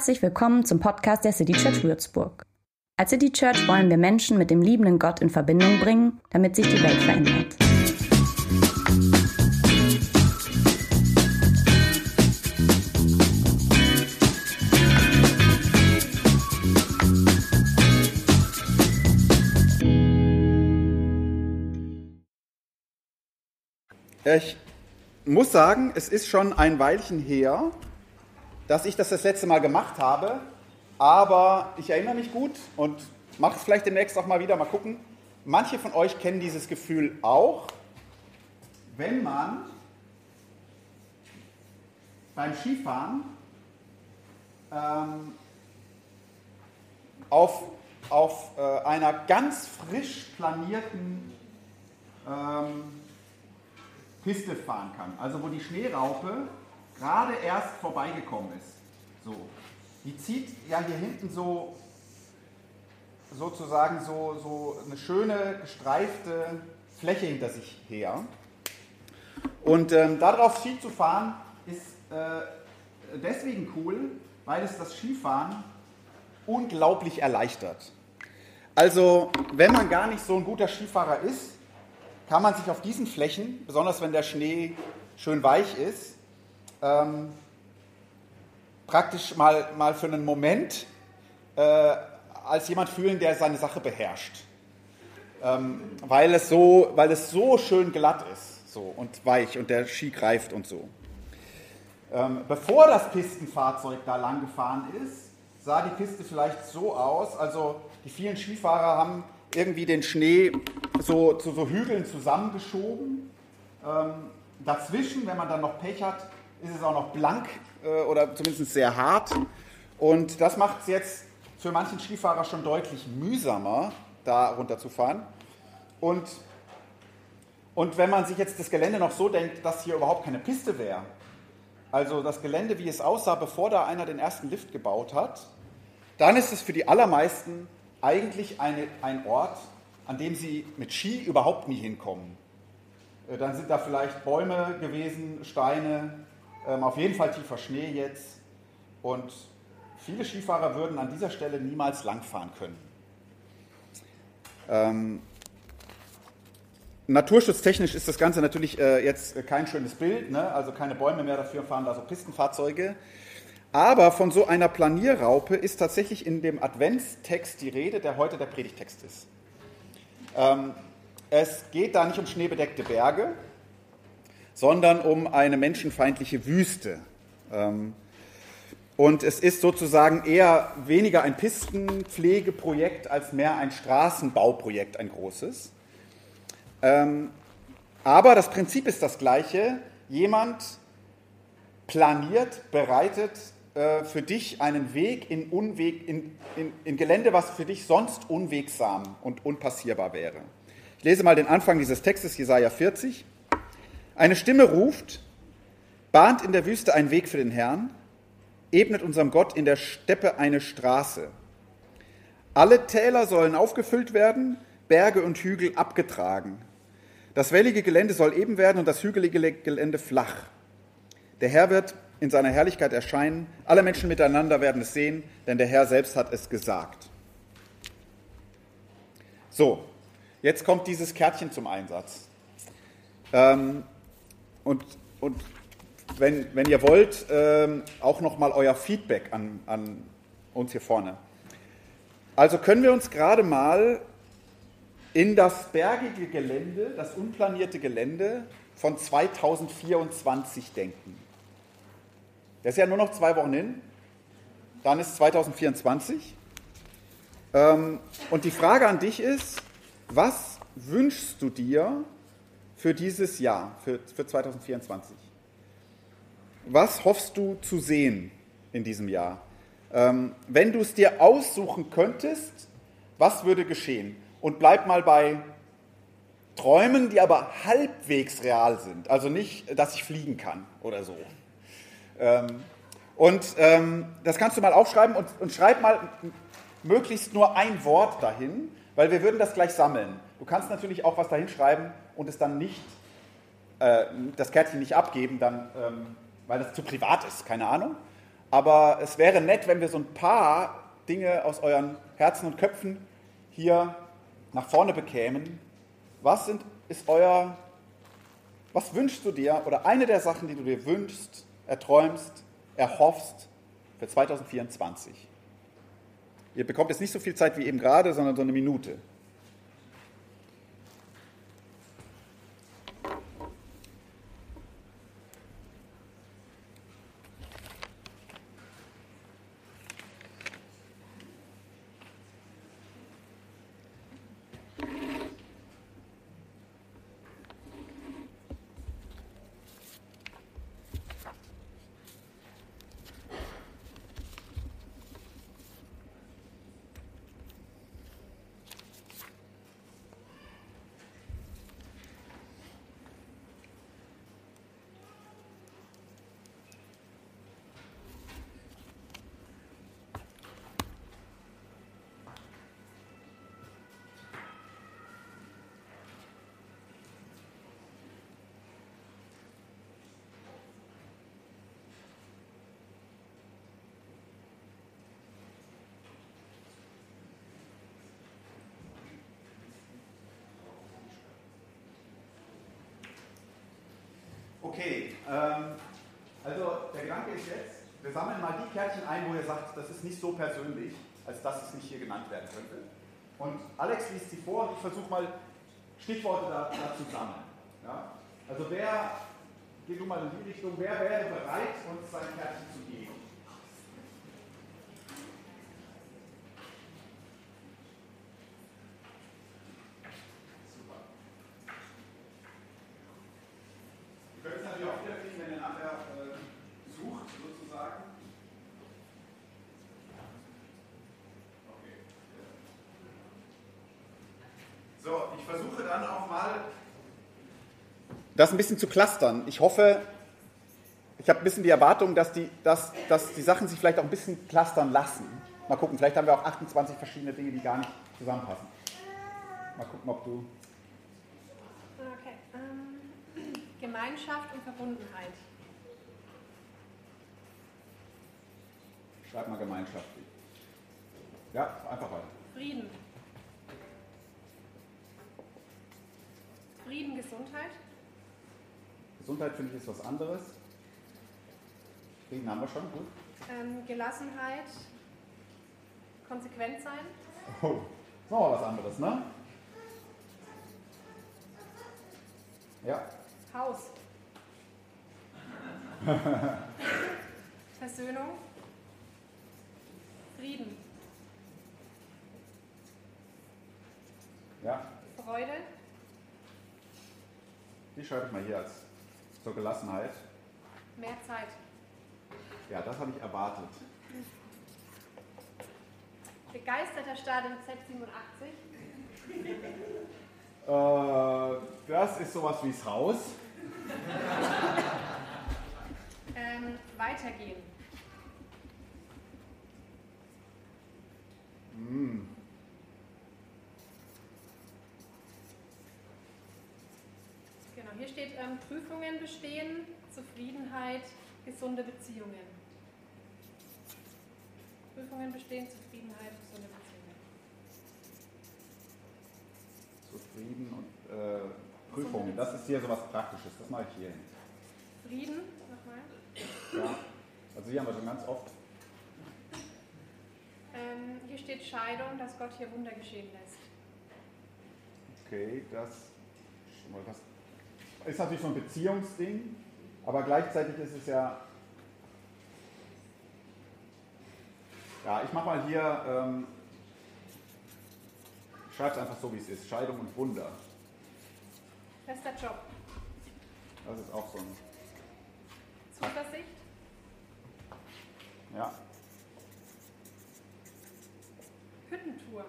Herzlich willkommen zum Podcast der City Church Würzburg. Als City Church wollen wir Menschen mit dem liebenden Gott in Verbindung bringen, damit sich die Welt verändert. Ich muss sagen, es ist schon ein Weilchen her, dass ich das das letzte Mal gemacht habe, aber ich erinnere mich gut und mache es vielleicht demnächst auch mal wieder, mal gucken. Manche von euch kennen dieses Gefühl auch, wenn man beim Skifahren ähm, auf, auf äh, einer ganz frisch planierten ähm, Piste fahren kann. Also wo die Schneeraupe gerade erst vorbeigekommen ist. So. Die zieht ja hier hinten so sozusagen so, so eine schöne gestreifte Fläche hinter sich her. Und ähm, darauf Ski zu fahren ist äh, deswegen cool, weil es das Skifahren unglaublich erleichtert. Also wenn man gar nicht so ein guter Skifahrer ist, kann man sich auf diesen Flächen, besonders wenn der Schnee schön weich ist, ähm, praktisch mal, mal für einen Moment äh, als jemand fühlen, der seine Sache beherrscht. Ähm, weil, es so, weil es so schön glatt ist so, und weich und der Ski greift und so. Ähm, bevor das Pistenfahrzeug da lang gefahren ist, sah die Piste vielleicht so aus. Also die vielen Skifahrer haben irgendwie den Schnee so zu so Hügeln zusammengeschoben. Ähm, dazwischen, wenn man dann noch Pech hat, ist es auch noch blank äh, oder zumindest sehr hart. Und das macht es jetzt für manchen Skifahrer schon deutlich mühsamer, da runterzufahren. Und, und wenn man sich jetzt das Gelände noch so denkt, dass hier überhaupt keine Piste wäre, also das Gelände, wie es aussah, bevor da einer den ersten Lift gebaut hat, dann ist es für die allermeisten eigentlich eine, ein Ort, an dem sie mit Ski überhaupt nie hinkommen. Äh, dann sind da vielleicht Bäume gewesen, Steine, ähm, auf jeden Fall tiefer Schnee jetzt. Und viele Skifahrer würden an dieser Stelle niemals langfahren können. Ähm, naturschutztechnisch ist das Ganze natürlich äh, jetzt kein schönes Bild, ne? also keine Bäume mehr dafür fahren da so Pistenfahrzeuge. Aber von so einer Planierraupe ist tatsächlich in dem Adventstext die Rede, der heute der Predigtext ist. Ähm, es geht da nicht um schneebedeckte Berge, sondern um eine menschenfeindliche Wüste. Ähm, und es ist sozusagen eher weniger ein Pistenpflegeprojekt als mehr ein Straßenbauprojekt, ein großes. Ähm, aber das Prinzip ist das gleiche. Jemand planiert, bereitet äh, für dich einen Weg in, Unweg, in, in, in Gelände, was für dich sonst unwegsam und unpassierbar wäre. Ich lese mal den Anfang dieses Textes, Jesaja 40. Eine Stimme ruft, bahnt in der Wüste einen Weg für den Herrn, ebnet unserem Gott in der Steppe eine Straße. Alle Täler sollen aufgefüllt werden, Berge und Hügel abgetragen. Das wellige Gelände soll eben werden und das hügelige Gelände flach. Der Herr wird in seiner Herrlichkeit erscheinen. Alle Menschen miteinander werden es sehen, denn der Herr selbst hat es gesagt. So, jetzt kommt dieses Kärtchen zum Einsatz. Ähm, und, und wenn, wenn ihr wollt, ähm, auch nochmal euer Feedback an, an uns hier vorne. Also können wir uns gerade mal in das bergige Gelände, das unplanierte Gelände von 2024 denken. Das ist ja nur noch zwei Wochen hin, dann ist 2024. Ähm, und die Frage an dich ist, was wünschst du dir für dieses Jahr, für, für 2024? Was hoffst du zu sehen in diesem Jahr? Ähm, wenn du es dir aussuchen könntest, was würde geschehen? Und bleib mal bei Träumen, die aber halbwegs real sind. Also nicht, dass ich fliegen kann oder so. Ähm, und ähm, das kannst du mal aufschreiben und, und schreib mal möglichst nur ein Wort dahin, weil wir würden das gleich sammeln. Du kannst natürlich auch was dahin schreiben und es dann nicht, äh, das Kärtchen nicht abgeben, dann, ähm, weil das zu privat ist, keine Ahnung. aber es wäre nett, wenn wir so ein paar Dinge aus euren Herzen und Köpfen hier nach vorne bekämen. Was sind, ist euer, was wünschst du dir oder eine der Sachen, die du dir wünschst, erträumst, erhoffst für 2024? Ihr bekommt jetzt nicht so viel Zeit wie eben gerade, sondern so eine Minute. Okay, ähm, also der Gedanke ist jetzt, wir sammeln mal die Kärtchen ein, wo ihr sagt, das ist nicht so persönlich, als dass es nicht hier genannt werden könnte. Und Alex liest sie vor und ich versuche mal Stichworte da, dazu sammeln. Ja? Also wer, geh du mal in die Richtung, wer wäre bereit, uns sein Kärtchen zu geben? Das ein bisschen zu clustern. Ich hoffe, ich habe ein bisschen die Erwartung, dass die, dass, dass die Sachen sich vielleicht auch ein bisschen clustern lassen. Mal gucken, vielleicht haben wir auch 28 verschiedene Dinge, die gar nicht zusammenpassen. Mal gucken, ob du. Okay. Ähm, Gemeinschaft und Verbundenheit. Schreib mal Gemeinschaft. Ja, einfach weiter. Frieden. Frieden, Gesundheit. Gesundheit finde ich ist was anderes. Frieden haben wir schon, gut. Ähm, Gelassenheit, konsequent sein. Oh, ist noch was anderes, ne? Ja. Haus. Versöhnung. Frieden. Ja. Freude. Die schreibe ich mal hier als zur Gelassenheit. Mehr Zeit. Ja, das habe ich erwartet. Begeisterter im Z87. Äh, das ist sowas wie das Haus. ähm, weitergehen. Mm. Hier steht ähm, Prüfungen bestehen, Zufriedenheit, gesunde Beziehungen. Prüfungen bestehen, Zufriedenheit, gesunde Beziehungen. Zufrieden und äh, Prüfungen, das ist hier so was Praktisches, das mache ich hier hin. Frieden, nochmal. Ja, also hier haben wir schon ganz oft. Ähm, hier steht Scheidung, dass Gott hier Wunder geschehen lässt. Okay, das, das ist natürlich so ein Beziehungsding, aber gleichzeitig ist es ja. Ja, ich mache mal hier, ähm, schreibe es einfach so, wie es ist: Scheidung und Wunder. Fester Job. Das ist auch so ein. Zuversicht. Ja. Hüttentour.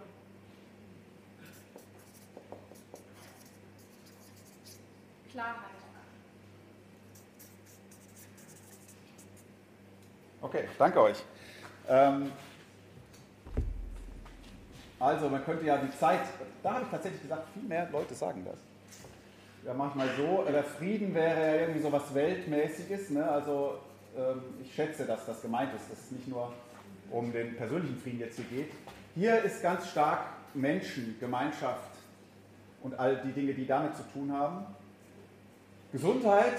Klarheit. Okay, danke euch. Ähm, also, man könnte ja die Zeit, da habe ich tatsächlich gesagt, viel mehr Leute sagen das. Ja, manchmal so, der Frieden wäre ja irgendwie so was Weltmäßiges, ne? also ähm, ich schätze, dass das gemeint ist, dass es nicht nur um den persönlichen Frieden jetzt hier geht. Hier ist ganz stark Menschen, Gemeinschaft und all die Dinge, die damit zu tun haben. Gesundheit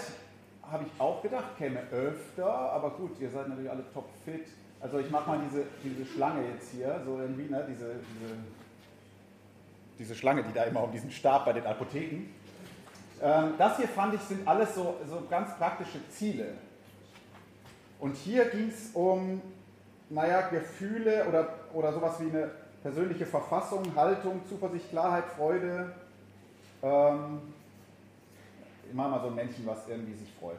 habe ich auch gedacht, käme öfter, aber gut, ihr seid natürlich alle topfit. Also ich mache mal diese, diese Schlange jetzt hier, so irgendwie, ne, diese, diese, diese Schlange, die da immer um diesen Stab bei den Apotheken. Ähm, das hier fand ich, sind alles so, so ganz praktische Ziele. Und hier ging es um, naja, Gefühle oder, oder sowas wie eine persönliche Verfassung, Haltung, Zuversicht, Klarheit, Freude. Ähm, immer mal so ein Männchen, was irgendwie sich freut.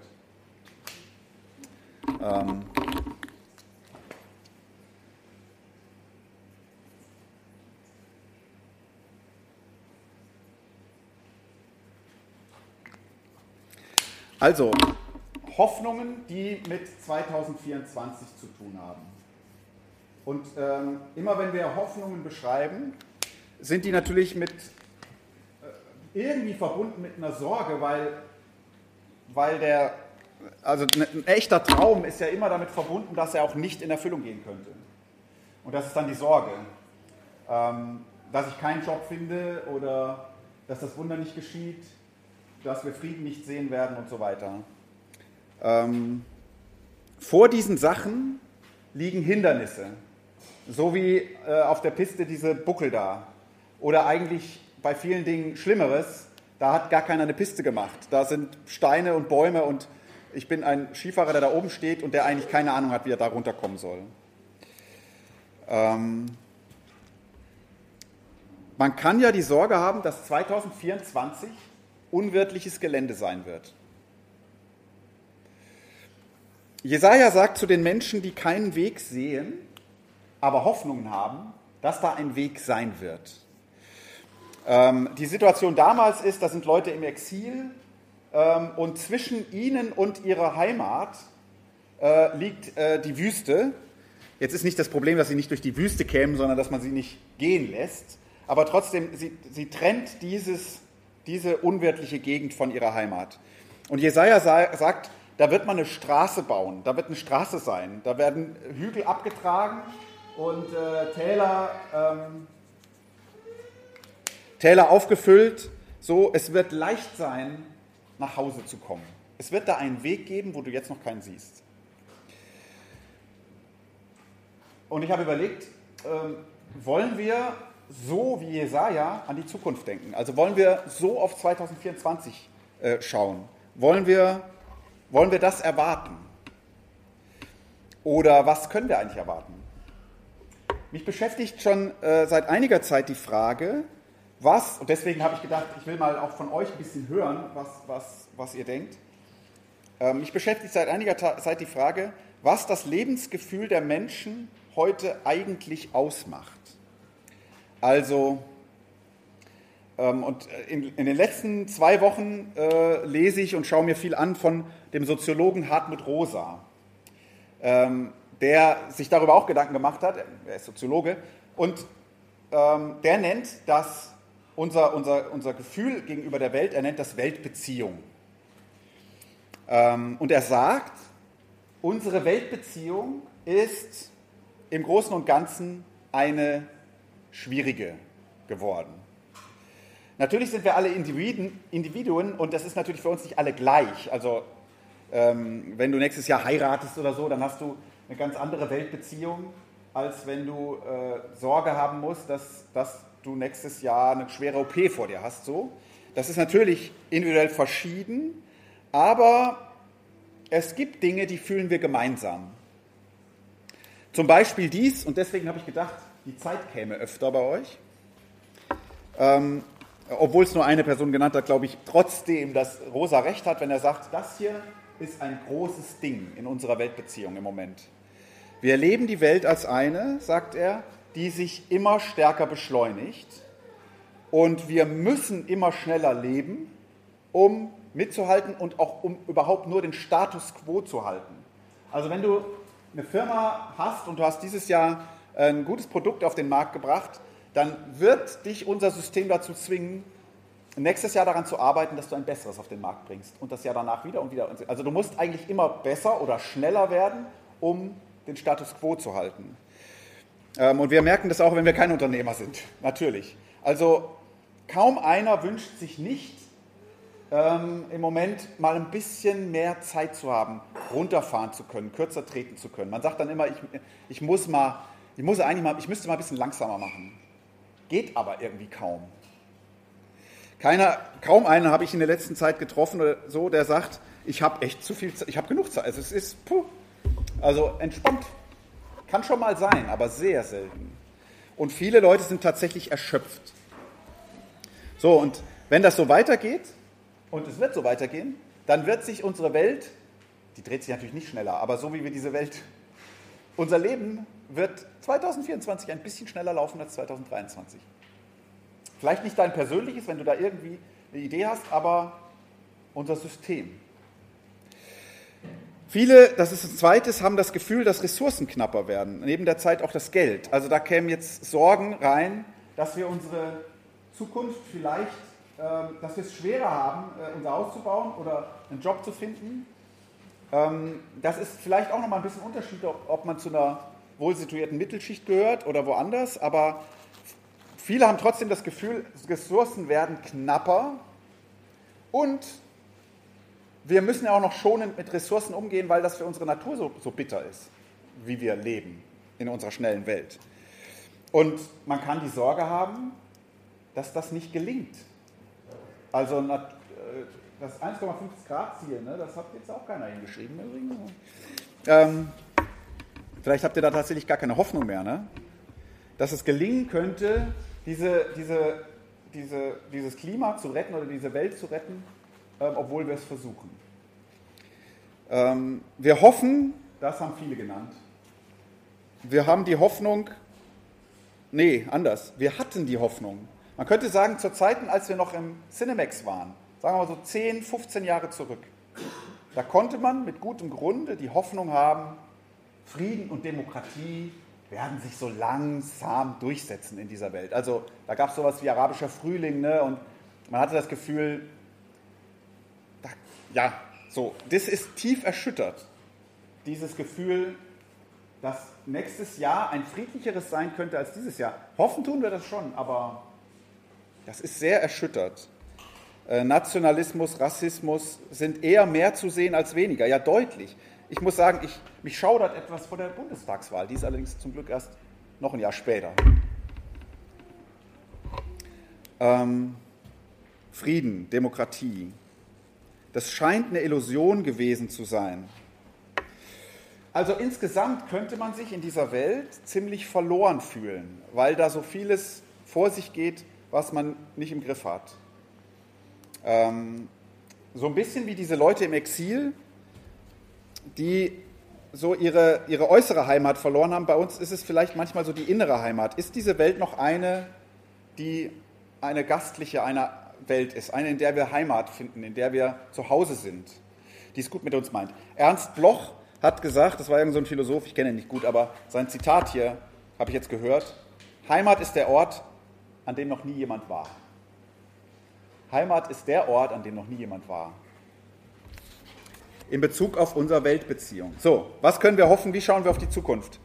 Ähm, also, Hoffnungen, die mit 2024 zu tun haben. Und ähm, immer wenn wir Hoffnungen beschreiben, sind die natürlich mit irgendwie verbunden mit einer Sorge, weil, weil der, also ein echter Traum ist ja immer damit verbunden, dass er auch nicht in Erfüllung gehen könnte. Und das ist dann die Sorge, ähm, dass ich keinen Job finde oder dass das Wunder nicht geschieht, dass wir Frieden nicht sehen werden und so weiter. Ähm, vor diesen Sachen liegen Hindernisse, so wie äh, auf der Piste diese Buckel da. Oder eigentlich bei vielen Dingen Schlimmeres, da hat gar keiner eine Piste gemacht. Da sind Steine und Bäume und ich bin ein Skifahrer, der da oben steht und der eigentlich keine Ahnung hat, wie er da runterkommen soll. Ähm, man kann ja die Sorge haben, dass 2024 unwirtliches Gelände sein wird. Jesaja sagt zu den Menschen, die keinen Weg sehen, aber Hoffnungen haben, dass da ein Weg sein wird. Ähm, die Situation damals ist, da sind Leute im Exil ähm, und zwischen ihnen und ihrer Heimat äh, liegt äh, die Wüste. Jetzt ist nicht das Problem, dass sie nicht durch die Wüste kämen, sondern dass man sie nicht gehen lässt. Aber trotzdem, sie, sie trennt dieses, diese unwirtliche Gegend von ihrer Heimat. Und Jesaja sagt, da wird man eine Straße bauen, da wird eine Straße sein, da werden Hügel abgetragen und äh, Täler, ähm, Täler aufgefüllt. So, es wird leicht sein, nach Hause zu kommen. Es wird da einen Weg geben, wo du jetzt noch keinen siehst. Und ich habe überlegt, ähm, wollen wir so wie Jesaja an die Zukunft denken? Also wollen wir so auf 2024 äh, schauen? Wollen wir wollen wir das erwarten? Oder was können wir eigentlich erwarten? Mich beschäftigt schon äh, seit einiger Zeit die Frage, was, und deswegen habe ich gedacht, ich will mal auch von euch ein bisschen hören, was, was, was ihr denkt. Ähm, mich beschäftigt seit einiger Zeit die Frage, was das Lebensgefühl der Menschen heute eigentlich ausmacht. Also, ähm, und in, in, den letzten zwei Wochen äh, lese ich und schaue mir viel an von dem Soziologen Hartmut Rosa, ähm, der sich darüber auch Gedanken gemacht hat, er ist Soziologe, und ähm, der nennt das unser, unser, unser Gefühl gegenüber der Welt, er nennt das Weltbeziehung. Ähm, und er sagt, unsere Weltbeziehung ist im Großen und Ganzen eine schwierige geworden. Natürlich sind wir alle Individuen, Individuen und das ist natürlich für uns nicht alle gleich. Also ähm, wenn du nächstes Jahr heiratest oder so, dann hast du eine ganz andere Weltbeziehung, als wenn du äh, Sorge haben musst, dass, dass du nächstes Jahr eine schwere OP vor dir hast. So. Das ist natürlich individuell verschieden, aber es gibt Dinge, die fühlen wir gemeinsam. Zum Beispiel dies, und deswegen habe ich gedacht, die Zeit käme öfter bei euch. Ähm, obwohl es nur eine Person genannt hat, glaube ich trotzdem, dass Rosa recht hat, wenn er sagt, das hier ist ein großes Ding in unserer Weltbeziehung im Moment. Wir erleben die Welt als eine, sagt er, die sich immer stärker beschleunigt und wir müssen immer schneller leben, um mitzuhalten und auch um überhaupt nur den Status quo zu halten. Also wenn du eine Firma hast und du hast dieses Jahr ein gutes Produkt auf den Markt gebracht, dann wird dich unser System dazu zwingen, nächstes Jahr daran zu arbeiten, dass du ein besseres auf den Markt bringst und das Jahr danach wieder und wieder. Also du musst eigentlich immer besser oder schneller werden, um den Status quo zu halten. Ähm, und wir merken das auch, wenn wir kein Unternehmer sind, natürlich. Also kaum einer wünscht sich nicht, ähm, im Moment mal ein bisschen mehr Zeit zu haben, runterfahren zu können, kürzer treten zu können. Man sagt dann immer, ich, ich muss mal, ich muss eigentlich mal, ich müsste mal ein bisschen langsamer machen. Geht aber irgendwie kaum. Keiner, kaum einen habe ich in der letzten Zeit getroffen oder so, der sagt, ich habe echt zu viel Zeit, ich habe genug Zeit. Also es ist, puh, also entspannt. Kann schon mal sein, aber sehr selten. Und viele Leute sind tatsächlich erschöpft. So, und wenn das so weitergeht, und es wird so weitergehen, dann wird sich unsere Welt, die dreht sich natürlich nicht schneller, aber so wie wir diese Welt, unser Leben wird 2024 ein bisschen schneller laufen als 2023. Vielleicht nicht dein persönliches, wenn du da irgendwie eine Idee hast, aber unser System. Viele, das ist ein zweites, haben das Gefühl, dass Ressourcen knapper werden. Neben der Zeit auch das Geld. Also da kämen jetzt Sorgen rein, dass wir unsere Zukunft vielleicht ähm, dass wir es schwerer haben, äh, unser Haus zu bauen oder einen Job zu finden. Ähm, das ist vielleicht auch nochmal ein bisschen Unterschied, ob man zu einer wohlsituierten Mittelschicht gehört oder woanders, aber viele haben trotzdem das Gefühl, Ressourcen werden knapper und wir müssen ja auch noch schonend mit Ressourcen umgehen, weil das für unsere Natur so, so bitter ist, wie wir leben in unserer schnellen Welt. Und man kann die Sorge haben, dass das nicht gelingt, also äh, das 1,5 Grad Ziel, ne, das hat jetzt auch keiner hingeschrieben. Ähm, vielleicht habt ihr da tatsächlich gar keine Hoffnung mehr, ne? dass es gelingen könnte, diese, diese, diese, dieses Klima zu retten oder diese Welt zu retten, obwohl wir es versuchen. Ähm, wir hoffen, das haben viele genannt, wir haben die Hoffnung, nee, anders, wir hatten die Hoffnung, man könnte sagen, zu Zeiten, als wir noch im Cinemax waren, sagen wir mal so 10, 15 Jahre zurück, da konnte man mit gutem Grunde die Hoffnung haben, Frieden und Demokratie werden sich so langsam durchsetzen in dieser Welt. Also da gab es sowas wie arabischer Frühling ne? und man hatte das Gefühl, ja, so, das ist tief erschüttert, dieses Gefühl, dass nächstes Jahr ein friedlicheres sein könnte als dieses Jahr. Hoffen tun wir das schon, aber das ist sehr erschüttert. Äh, Nationalismus, Rassismus sind eher mehr zu sehen als weniger, ja deutlich. Ich muss sagen, ich, mich schaudert etwas vor der Bundestagswahl, die ist allerdings zum Glück erst noch ein Jahr später. Ähm, Frieden, Demokratie, das scheint eine Illusion gewesen zu sein. Also insgesamt könnte man sich in dieser Welt ziemlich verloren fühlen, weil da so vieles vor sich geht, was man nicht im Griff hat. Ähm, so ein bisschen wie diese Leute im Exil, die so ihre, ihre äußere Heimat verloren haben. Bei uns ist es vielleicht manchmal so die innere Heimat. Ist diese Welt noch eine, die eine gastliche eine Welt ist, eine, in der wir Heimat finden, in der wir zu Hause sind, die es gut mit uns meint? Ernst Bloch hat gesagt, das war irgend so ein Philosoph, ich kenne ihn nicht gut, aber sein Zitat hier habe ich jetzt gehört, Heimat ist der Ort, an dem noch nie jemand war. Heimat ist der Ort, an dem noch nie jemand war. In Bezug auf unsere Weltbeziehung. So, was können wir hoffen? Wie schauen wir auf die Zukunft?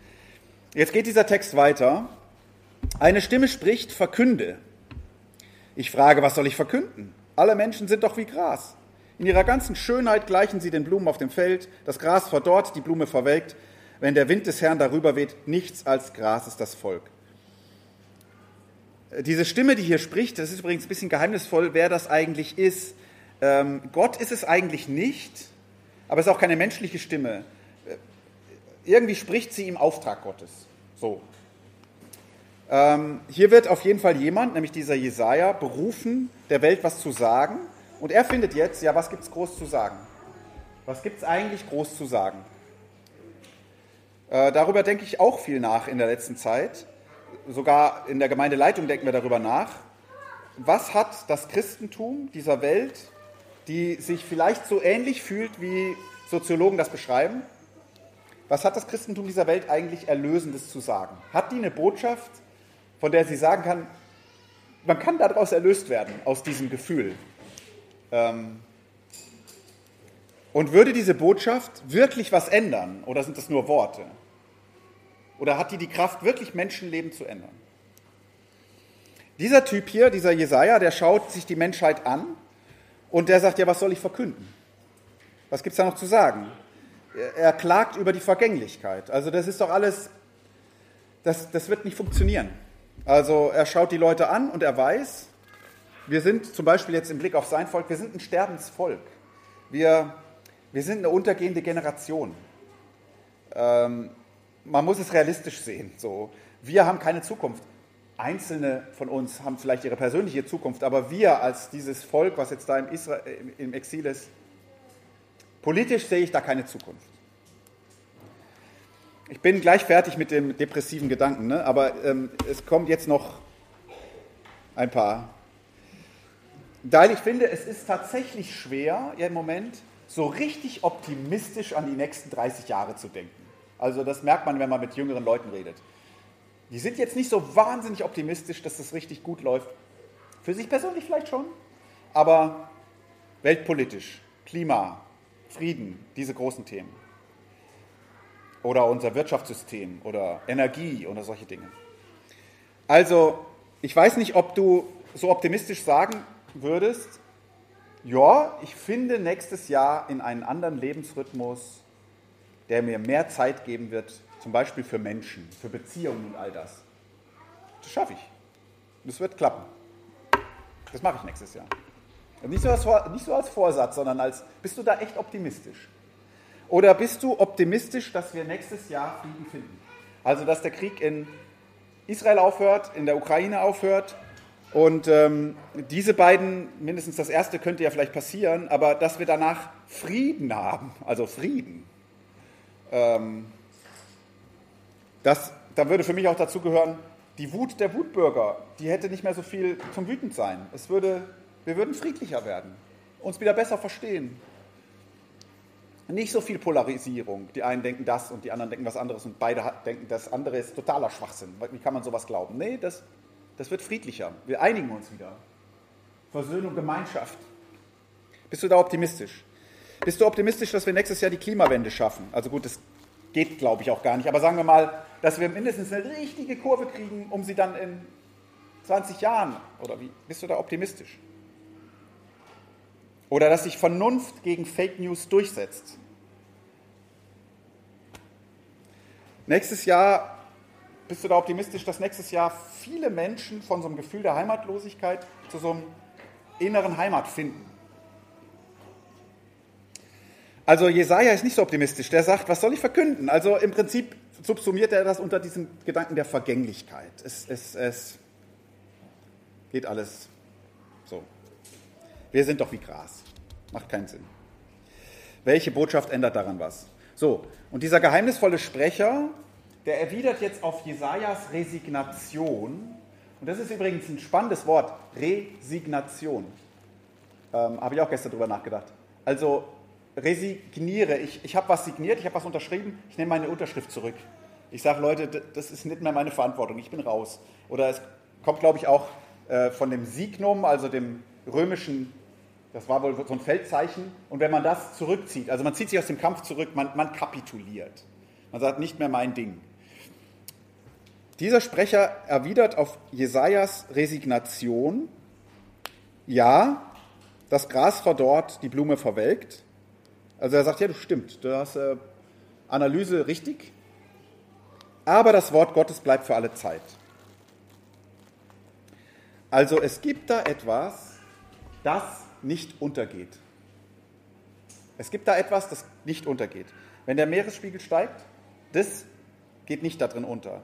Jetzt geht dieser Text weiter. Eine Stimme spricht, verkünde. Ich frage, was soll ich verkünden? Alle Menschen sind doch wie Gras. In ihrer ganzen Schönheit gleichen sie den Blumen auf dem Feld. Das Gras verdorrt, die Blume verwelkt. Wenn der Wind des Herrn darüber weht, nichts als Gras ist das Volk diese Stimme, die hier spricht, das ist übrigens ein bisschen geheimnisvoll, wer das eigentlich ist. Ähm, Gott ist es eigentlich nicht, aber es ist auch keine menschliche Stimme. Äh, irgendwie spricht sie im Auftrag Gottes. So. Ähm, hier wird auf jeden Fall jemand, nämlich dieser Jesaja, berufen, der Welt was zu sagen. Und er findet jetzt, ja, was gibt es groß zu sagen? Was gibt es eigentlich groß zu sagen? Äh, darüber denke ich auch viel nach in der letzten Zeit sogar in der Gemeindeleitung denken wir darüber nach. Was hat das Christentum dieser Welt, die sich vielleicht so ähnlich fühlt, wie Soziologen das beschreiben, was hat das Christentum dieser Welt eigentlich Erlösendes zu sagen? Hat die eine Botschaft, von der sie sagen kann, man kann daraus erlöst werden, aus diesem Gefühl. Ähm, und würde diese Botschaft wirklich was ändern oder sind das nur Worte? Oder hat die die Kraft, wirklich Menschenleben zu ändern? Dieser Typ hier, dieser Jesaja, der schaut sich die Menschheit an und der sagt: Ja, was soll ich verkünden? Was gibt es da noch zu sagen? Er klagt über die Vergänglichkeit. Also, das ist doch alles, das, das wird nicht funktionieren. Also, er schaut die Leute an und er weiß, wir sind zum Beispiel jetzt im Blick auf sein Volk, wir sind ein Sterbensvolk. Wir, wir sind eine untergehende Generation. Ähm, man muss es realistisch sehen. So. Wir haben keine Zukunft. Einzelne von uns haben vielleicht ihre persönliche Zukunft, aber wir als dieses Volk, was jetzt da im, Israel, im Exil ist, politisch sehe ich da keine Zukunft. Ich bin gleich fertig mit dem depressiven Gedanken, ne? aber ähm, es kommt jetzt noch ein paar. Weil ich finde, es ist tatsächlich schwer im Moment, so richtig optimistisch an die nächsten 30 Jahre zu denken. Also das merkt man, wenn man mit jüngeren Leuten redet. Die sind jetzt nicht so wahnsinnig optimistisch, dass das richtig gut läuft. Für sich persönlich vielleicht schon, aber weltpolitisch, Klima, Frieden, diese großen Themen. Oder unser Wirtschaftssystem oder Energie oder solche Dinge. Also, ich weiß nicht, ob du so optimistisch sagen würdest, ja, ich finde nächstes Jahr in einen anderen Lebensrhythmus, der mir mehr Zeit geben wird, zum Beispiel für Menschen, für Beziehungen und all das. Das schaffe ich. Das wird klappen. Das mache ich nächstes Jahr. Nicht so, als, nicht so als Vorsatz, sondern als, bist du da echt optimistisch? Oder bist du optimistisch, dass wir nächstes Jahr Frieden finden? Also, dass der Krieg in Israel aufhört, in der Ukraine aufhört. Und ähm, diese beiden, mindestens das erste könnte ja vielleicht passieren, aber dass wir danach Frieden haben, also Frieden. Ähm, das, da würde für mich auch dazu gehören, die Wut der Wutbürger, die hätte nicht mehr so viel zum Wütendsein. Es würde, wir würden friedlicher werden, uns wieder besser verstehen. Nicht so viel Polarisierung. Die einen denken das und die anderen denken was anderes und beide denken, das andere ist totaler Schwachsinn. Wie kann man sowas glauben? Nee, das, das wird friedlicher. Wir einigen uns wieder. Versöhnung, Gemeinschaft. Bist du da optimistisch? Bist du optimistisch, dass wir nächstes Jahr die Klimawende schaffen? Also gut, das geht, glaube ich, auch gar nicht. Aber sagen wir mal, dass wir mindestens eine richtige Kurve kriegen, um sie dann in 20 Jahren, oder wie? Bist du da optimistisch? Oder dass sich Vernunft gegen Fake News durchsetzt. Nächstes Jahr, bist du da optimistisch, dass nächstes Jahr viele Menschen von so einem Gefühl der Heimatlosigkeit zu so einem inneren Heimat finden? Also Jesaja ist nicht so optimistisch. Der sagt, was soll ich verkünden? Also im Prinzip subsumiert er das unter diesem Gedanken der Vergänglichkeit. Es, es, es geht alles. Wir sind doch wie Gras. Macht keinen Sinn. Welche Botschaft ändert daran was? So, und dieser geheimnisvolle Sprecher, der erwidert jetzt auf Jesajas Resignation. Und das ist übrigens ein spannendes Wort, Resignation. Ähm, Habe ich auch gestern drüber nachgedacht. Also resigniere, ich, ich habe was signiert, ich habe was unterschrieben, ich nehme meine Unterschrift zurück. Ich sage, Leute, das ist nicht mehr meine Verantwortung, ich bin raus. Oder es kommt, glaube ich, auch äh, von dem Signum, also dem römischen, das war wohl so ein Feldzeichen. Und wenn man das zurückzieht, also man zieht sich aus dem Kampf zurück, man, man kapituliert. Man sagt, nicht mehr mein Ding. Dieser Sprecher erwidert auf Jesajas Resignation: Ja, das Gras verdorrt, die Blume verwelkt. Also er sagt, ja, das stimmt, du hast äh, Analyse richtig, aber das Wort Gottes bleibt für alle Zeit. Also es gibt da etwas, das nicht untergeht. Es gibt da etwas, das nicht untergeht. Wenn der Meeresspiegel steigt, das geht nicht da drin unter.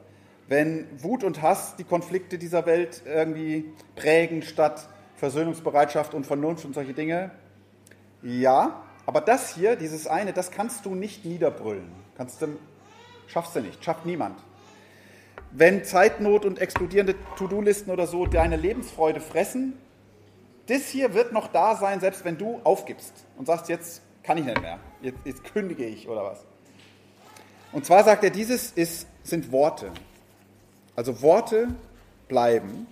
Wenn Wut und Hass die Konflikte dieser Welt irgendwie prägen statt Versöhnungsbereitschaft und Vernunft und solche Dinge, ja, aber das hier, dieses eine, das kannst du nicht niederbrüllen. Kannst du, schaffst du nicht, schafft niemand. Wenn Zeitnot und explodierende To-Do-Listen oder so deine Lebensfreude fressen, das hier wird noch da sein, selbst wenn du aufgibst und sagst, jetzt kann ich nicht mehr, jetzt, jetzt kündige ich oder was. Und zwar sagt er, dieses ist, sind Worte. Also Worte bleiben.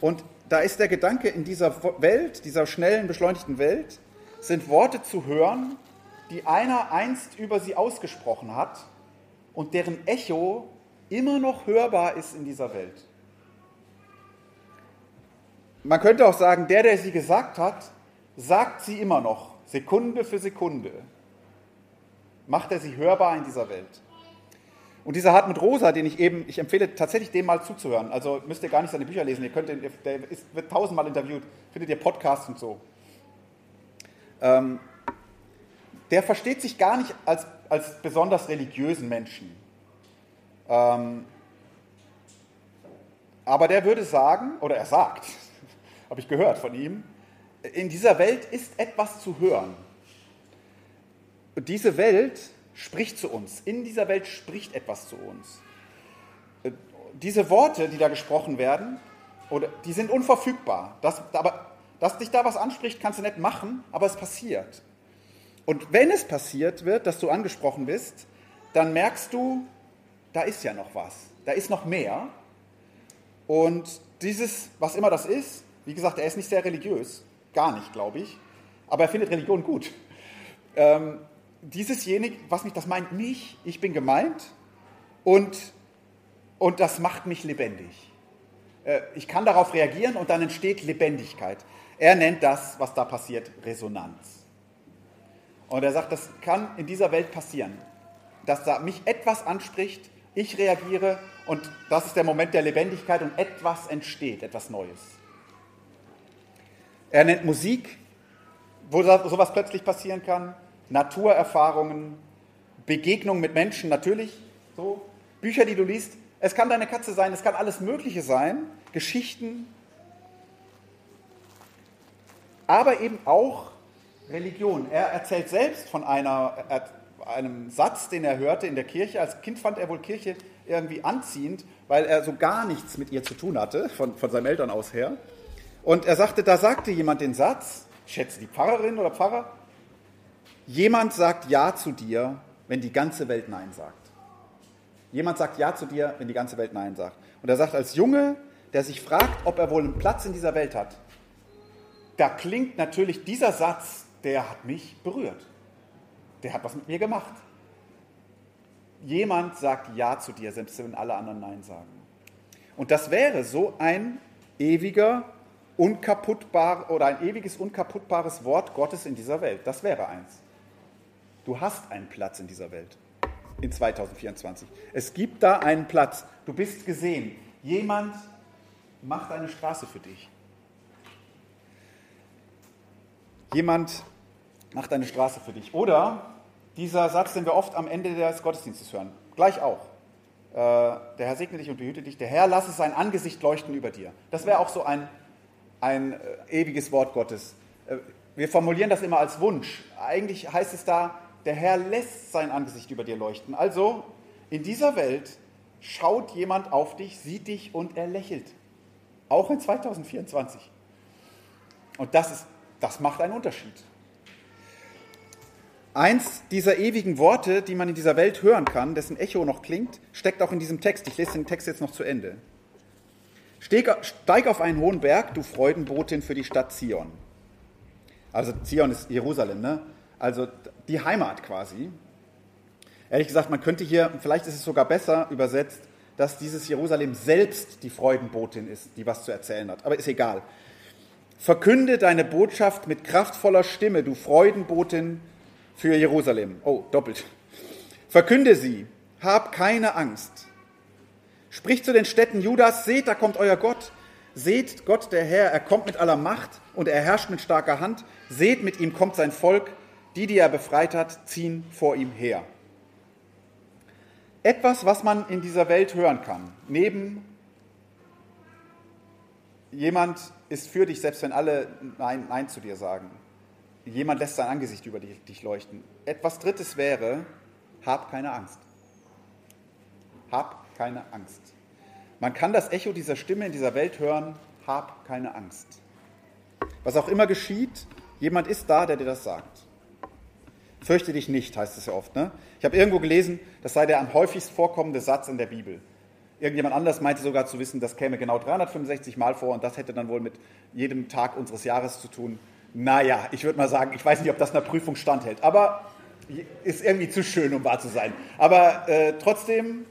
Und da ist der Gedanke in dieser Welt, dieser schnellen, beschleunigten Welt, sind Worte zu hören, die einer einst über sie ausgesprochen hat und deren Echo immer noch hörbar ist in dieser Welt. Man könnte auch sagen, der, der sie gesagt hat, sagt sie immer noch, Sekunde für Sekunde. Macht er sie hörbar in dieser Welt. Und dieser Hartmut Rosa, den ich eben, ich empfehle tatsächlich dem mal zuzuhören. Also müsst ihr gar nicht seine Bücher lesen, ihr könnt, der ist, wird tausendmal interviewt, findet ihr Podcasts und so. Ähm, der versteht sich gar nicht als, als besonders religiösen Menschen. Ähm, aber der würde sagen, oder er sagt, habe ich gehört von ihm, in dieser Welt ist etwas zu hören. Und diese Welt spricht zu uns. In dieser Welt spricht etwas zu uns. Diese Worte, die da gesprochen werden, die sind unverfügbar. Das, aber, dass dich da was anspricht, kannst du nicht machen, aber es passiert. Und wenn es passiert wird, dass du angesprochen bist, dann merkst du, da ist ja noch was. Da ist noch mehr. Und dieses, was immer das ist, wie gesagt, er ist nicht sehr religiös, gar nicht, glaube ich, aber er findet Religion gut. Ähm, diesesjenige, was mich, das meint mich, ich bin gemeint und, und das macht mich lebendig. Äh, ich kann darauf reagieren und dann entsteht Lebendigkeit. Er nennt das, was da passiert, Resonanz. Und er sagt, das kann in dieser Welt passieren, dass da mich etwas anspricht, ich reagiere und das ist der Moment der Lebendigkeit und etwas entsteht, etwas Neues. Er nennt Musik, wo sowas plötzlich passieren kann. Naturerfahrungen, Begegnungen mit Menschen, natürlich, so, Bücher, die du liest. Es kann deine Katze sein, es kann alles Mögliche sein, Geschichten, aber eben auch Religion. Er erzählt selbst von einer, einem Satz, den er hörte in der Kirche. Als Kind fand er wohl Kirche irgendwie anziehend, weil er so gar nichts mit ihr zu tun hatte, von, von seinen Eltern aus her. Und er sagte, da sagte jemand den Satz, ich schätze die Pfarrerin oder Pfarrer, Jemand sagt Ja zu dir, wenn die ganze Welt Nein sagt. Jemand sagt Ja zu dir, wenn die ganze Welt Nein sagt. Und er sagt, als Junge, der sich fragt, ob er wohl einen Platz in dieser Welt hat, da klingt natürlich dieser Satz, der hat mich berührt. Der hat was mit mir gemacht. Jemand sagt Ja zu dir, selbst wenn alle anderen Nein sagen. Und das wäre so ein ewiger, unkaputtbar oder ein ewiges, unkaputtbares Wort Gottes in dieser Welt. Das wäre eins. Du hast einen Platz in dieser Welt in 2024. Es gibt da einen Platz. Du bist gesehen. Jemand macht eine Straße für dich. Jemand macht eine Straße für dich. Oder dieser Satz, den wir oft am Ende des Gottesdienstes hören, gleich auch. Äh, der Herr segne dich und behüte dich. Der Herr lasse sein Angesicht leuchten über dir. Das wäre auch so ein, ein äh, ewiges Wort Gottes. Äh, wir formulieren das immer als Wunsch. Eigentlich heißt es da, der Herr lässt sein Angesicht über dir leuchten. Also in dieser Welt schaut jemand auf dich, sieht dich und er lächelt. Auch in 2024. Und das, ist, das macht einen Unterschied. Eins dieser ewigen Worte, die man in dieser Welt hören kann, dessen Echo noch klingt, steckt auch in diesem Text. Ich lese den Text jetzt noch zu Ende. Steig auf einen hohen Berg, du Freudenbotin für die Stadt Zion. Also Zion ist Jerusalem, ne? Also die Heimat quasi. Ehrlich gesagt, man könnte hier, vielleicht ist es sogar besser übersetzt, dass dieses Jerusalem selbst die Freudenbotin ist, die was zu erzählen hat. Aber ist egal. Verkünde deine Botschaft mit kraftvoller Stimme, du Freudenbotin für Jerusalem. Oh, doppelt. Verkünde sie, hab keine Angst. Sprich zu den Städten Judas, seht, da kommt euer Gott. Seht Gott der Herr, er kommt mit aller Macht und er herrscht mit starker Hand. Seht, mit ihm kommt sein Volk. Die, die er befreit hat, ziehen vor ihm her. Etwas, was man in dieser Welt hören kann, neben jemand ist für dich, selbst wenn alle Nein, Nein zu dir sagen. Jemand lässt sein Angesicht über dich leuchten. Etwas Drittes wäre, hab keine Angst. Hab keine Angst. Man kann das Echo dieser Stimme in dieser Welt hören, hab keine Angst. Was auch immer geschieht, jemand ist da, der dir das sagt. Fürchte dich nicht, heißt es ja oft. Ne? Ich habe irgendwo gelesen, das sei der am häufigst vorkommende Satz in der Bibel. Irgendjemand anders meinte sogar zu wissen, das käme genau 365 Mal vor und das hätte dann wohl mit jedem Tag unseres Jahres zu tun. Naja, ich würde mal sagen, ich weiß nicht, ob das einer Prüfung standhält, aber ist irgendwie zu schön, um wahr zu sein. Aber äh, trotzdem,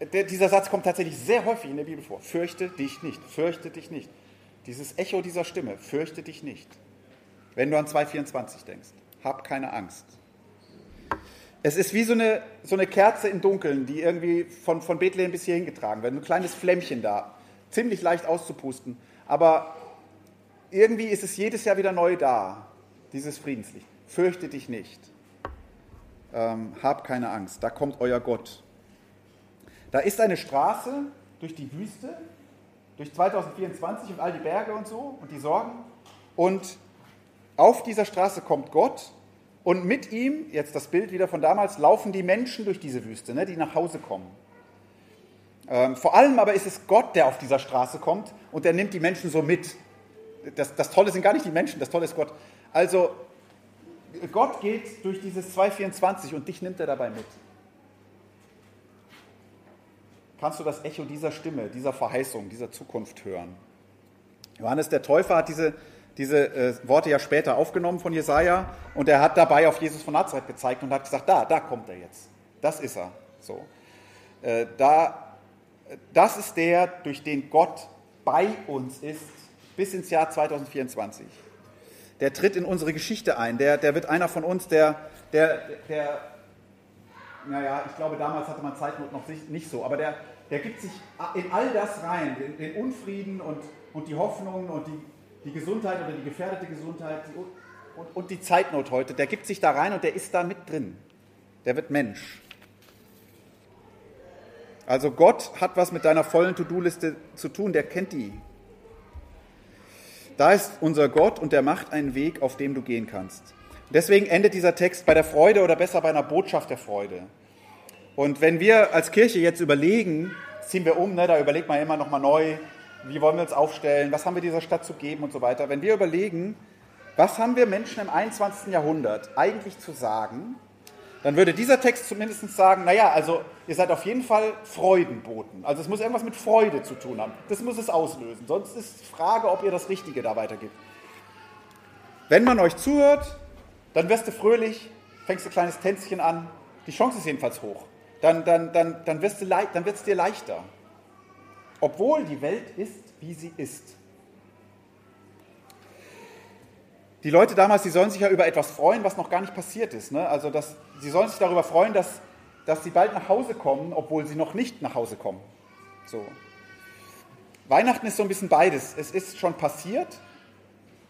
der, dieser Satz kommt tatsächlich sehr häufig in der Bibel vor. Fürchte dich nicht, fürchte dich nicht. Dieses Echo dieser Stimme, fürchte dich nicht. Wenn du an 2,24 denkst, hab keine Angst. Es ist wie so eine, so eine Kerze im Dunkeln, die irgendwie von, von Bethlehem bis hier hingetragen wird. Ein kleines Flämmchen da, ziemlich leicht auszupusten. Aber irgendwie ist es jedes Jahr wieder neu da, dieses Friedenslicht. Fürchte dich nicht. Ähm, hab keine Angst, da kommt euer Gott. Da ist eine Straße durch die Wüste, durch 2024 und all die Berge und so und die Sorgen. Und auf dieser Straße kommt Gott und mit ihm, jetzt das Bild wieder von damals, laufen die Menschen durch diese Wüste, ne, die nach Hause kommen. Ähm, vor allem aber ist es Gott, der auf dieser Straße kommt und der nimmt die Menschen so mit. Das, das Tolle sind gar nicht die Menschen, das Tolle ist Gott. Also Gott geht durch dieses 224 und dich nimmt er dabei mit. Kannst du das Echo dieser Stimme, dieser Verheißung, dieser Zukunft hören? Johannes der Täufer hat diese diese äh, Worte ja später aufgenommen von Jesaja und er hat dabei auf Jesus von Nazareth gezeigt und hat gesagt: Da, da kommt er jetzt. Das ist er. So. Äh, da, das ist der, durch den Gott bei uns ist, bis ins Jahr 2024. Der tritt in unsere Geschichte ein. Der, der wird einer von uns, der, der, der, naja, ich glaube, damals hatte man Zeitnot noch nicht so, aber der, der gibt sich in all das rein, den, den Unfrieden und, und die Hoffnungen und die, die Gesundheit oder die gefährdete Gesundheit die, und, und die Zeitnot heute, der gibt sich da rein und der ist da mit drin. Der wird Mensch. Also Gott hat was mit deiner vollen To-Do-Liste zu tun, der kennt die. Da ist unser Gott und der macht einen Weg, auf dem du gehen kannst. Deswegen endet dieser Text bei der Freude oder besser bei einer Botschaft der Freude. Und wenn wir als Kirche jetzt überlegen, ziehen wir um, ne, da überlegt man immer nochmal neu, wie wollen wir uns aufstellen, was haben wir dieser Stadt zu geben und so weiter. Wenn wir überlegen, was haben wir Menschen im 21. Jahrhundert eigentlich zu sagen, dann würde dieser Text zumindest sagen, naja, also ihr seid auf jeden Fall Freudenboten. Also es muss irgendwas mit Freude zu tun haben. Das muss es auslösen. Sonst ist die Frage, ob ihr das Richtige da weitergibt. Wenn man euch zuhört, dann wirst du fröhlich, fängst ein kleines Tänzchen an. Die Chance ist jedenfalls hoch. Dann, dann, dann, dann, wird es dir leichter obwohl die Welt ist, wie sie ist. Die Leute damals, die sollen sich ja über etwas freuen, was noch gar nicht passiert ist. Ne? Also dass, sie sollen sich darüber freuen, dass, dass sie bald nach Hause kommen, obwohl sie noch nicht nach Hause kommen. So. Weihnachten ist so ein bisschen beides. Es ist schon passiert.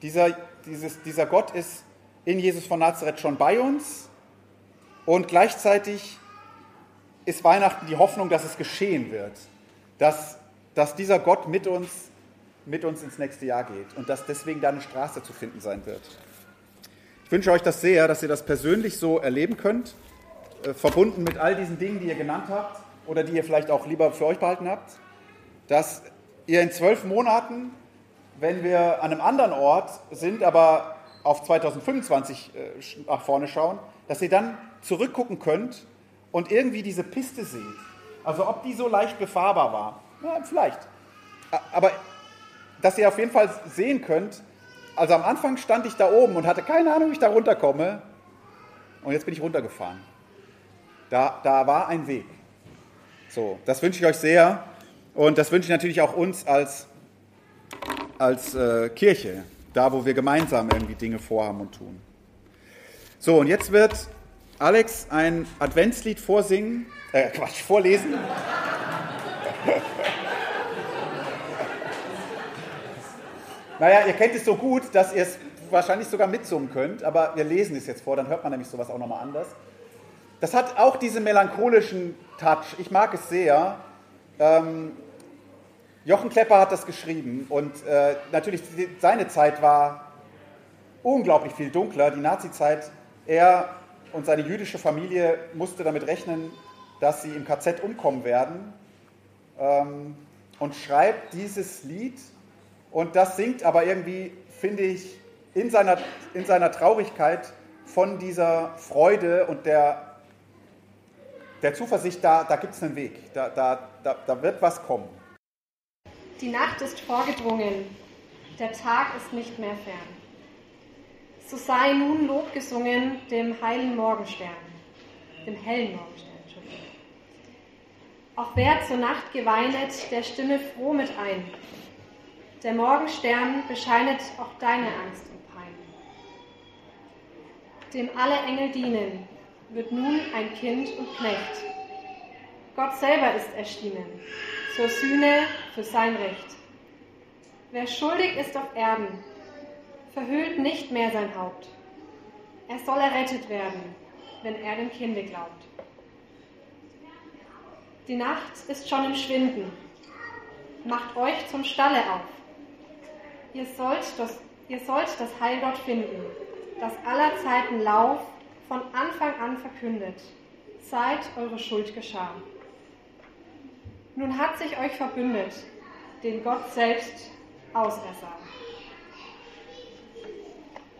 Dieser, dieses, dieser Gott ist in Jesus von Nazareth schon bei uns. Und gleichzeitig ist Weihnachten die Hoffnung, dass es geschehen wird. Dass dass dieser Gott mit uns, mit uns ins nächste Jahr geht und dass deswegen da eine Straße zu finden sein wird. Ich wünsche euch das sehr, dass ihr das persönlich so erleben könnt, äh, verbunden mit all diesen Dingen, die ihr genannt habt oder die ihr vielleicht auch lieber für euch behalten habt, dass ihr in zwölf Monaten, wenn wir an einem anderen Ort sind, aber auf 2025 äh, nach vorne schauen, dass ihr dann zurückgucken könnt und irgendwie diese Piste seht. Also ob die so leicht befahrbar war, ja, vielleicht. Aber dass ihr auf jeden Fall sehen könnt, also am Anfang stand ich da oben und hatte keine Ahnung, wie ich da runterkomme. Und jetzt bin ich runtergefahren. Da, da war ein Weg. So, das wünsche ich euch sehr. Und das wünsche ich natürlich auch uns als, als äh, Kirche, da wo wir gemeinsam irgendwie Dinge vorhaben und tun. So, und jetzt wird Alex ein Adventslied vorsingen, äh, Quatsch, vorlesen. naja, ihr kennt es so gut, dass ihr es wahrscheinlich sogar mitsummen könnt, aber wir lesen es jetzt vor, dann hört man nämlich sowas auch nochmal anders. Das hat auch diesen melancholischen Touch. Ich mag es sehr. Ähm, Jochen Klepper hat das geschrieben und äh, natürlich seine Zeit war unglaublich viel dunkler, die Nazizeit. Er und seine jüdische Familie musste damit rechnen, dass sie im KZ umkommen werden ähm, und schreibt dieses Lied und das singt aber irgendwie, finde ich, in seiner, in seiner Traurigkeit von dieser Freude und der, der Zuversicht, da, da gibt es einen Weg, da, da, da, da wird was kommen. Die Nacht ist vorgedrungen, der Tag ist nicht mehr fern. So sei nun Lob gesungen dem heilen Morgenstern, dem hellen Morgenstern. Auch wer zur Nacht geweinet, der stimme froh mit ein. Der Morgenstern bescheinet auch deine Angst und Pein. Dem alle Engel dienen, wird nun ein Kind und Knecht. Gott selber ist erschienen, zur Sühne für sein Recht. Wer schuldig ist auf Erden, verhüllt nicht mehr sein Haupt. Er soll errettet werden, wenn er dem Kinde glaubt. Die Nacht ist schon im Schwinden. Macht euch zum Stalle auf. Ihr sollt das, ihr sollt das Heil dort finden, das aller Zeiten Lauf von Anfang an verkündet, seit eure Schuld geschah. Nun hat sich euch verbündet, den Gott selbst ausersah.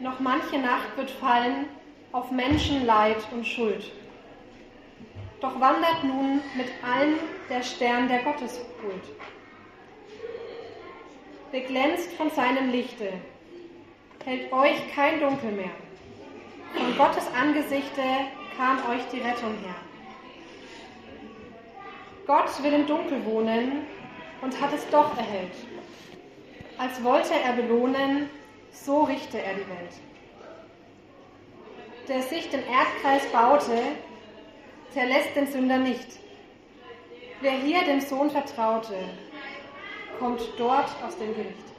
Noch manche Nacht wird fallen auf Menschen Leid und Schuld. Doch wandert nun mit allen der Stern der Gotteshuld. Beglänzt von seinem Lichte, hält euch kein Dunkel mehr. Von Gottes Angesichte kam euch die Rettung her. Gott will im Dunkel wohnen und hat es doch erhellt. Als wollte er belohnen, so richte er die Welt. Der sich den Erdkreis baute, verlässt den Sünder nicht. Wer hier dem Sohn vertraute, kommt dort aus dem Gericht.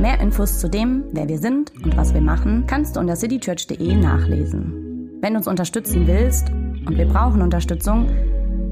Mehr Infos zu dem, wer wir sind und was wir machen, kannst du unter citychurch.de nachlesen. Wenn du uns unterstützen willst, und wir brauchen Unterstützung,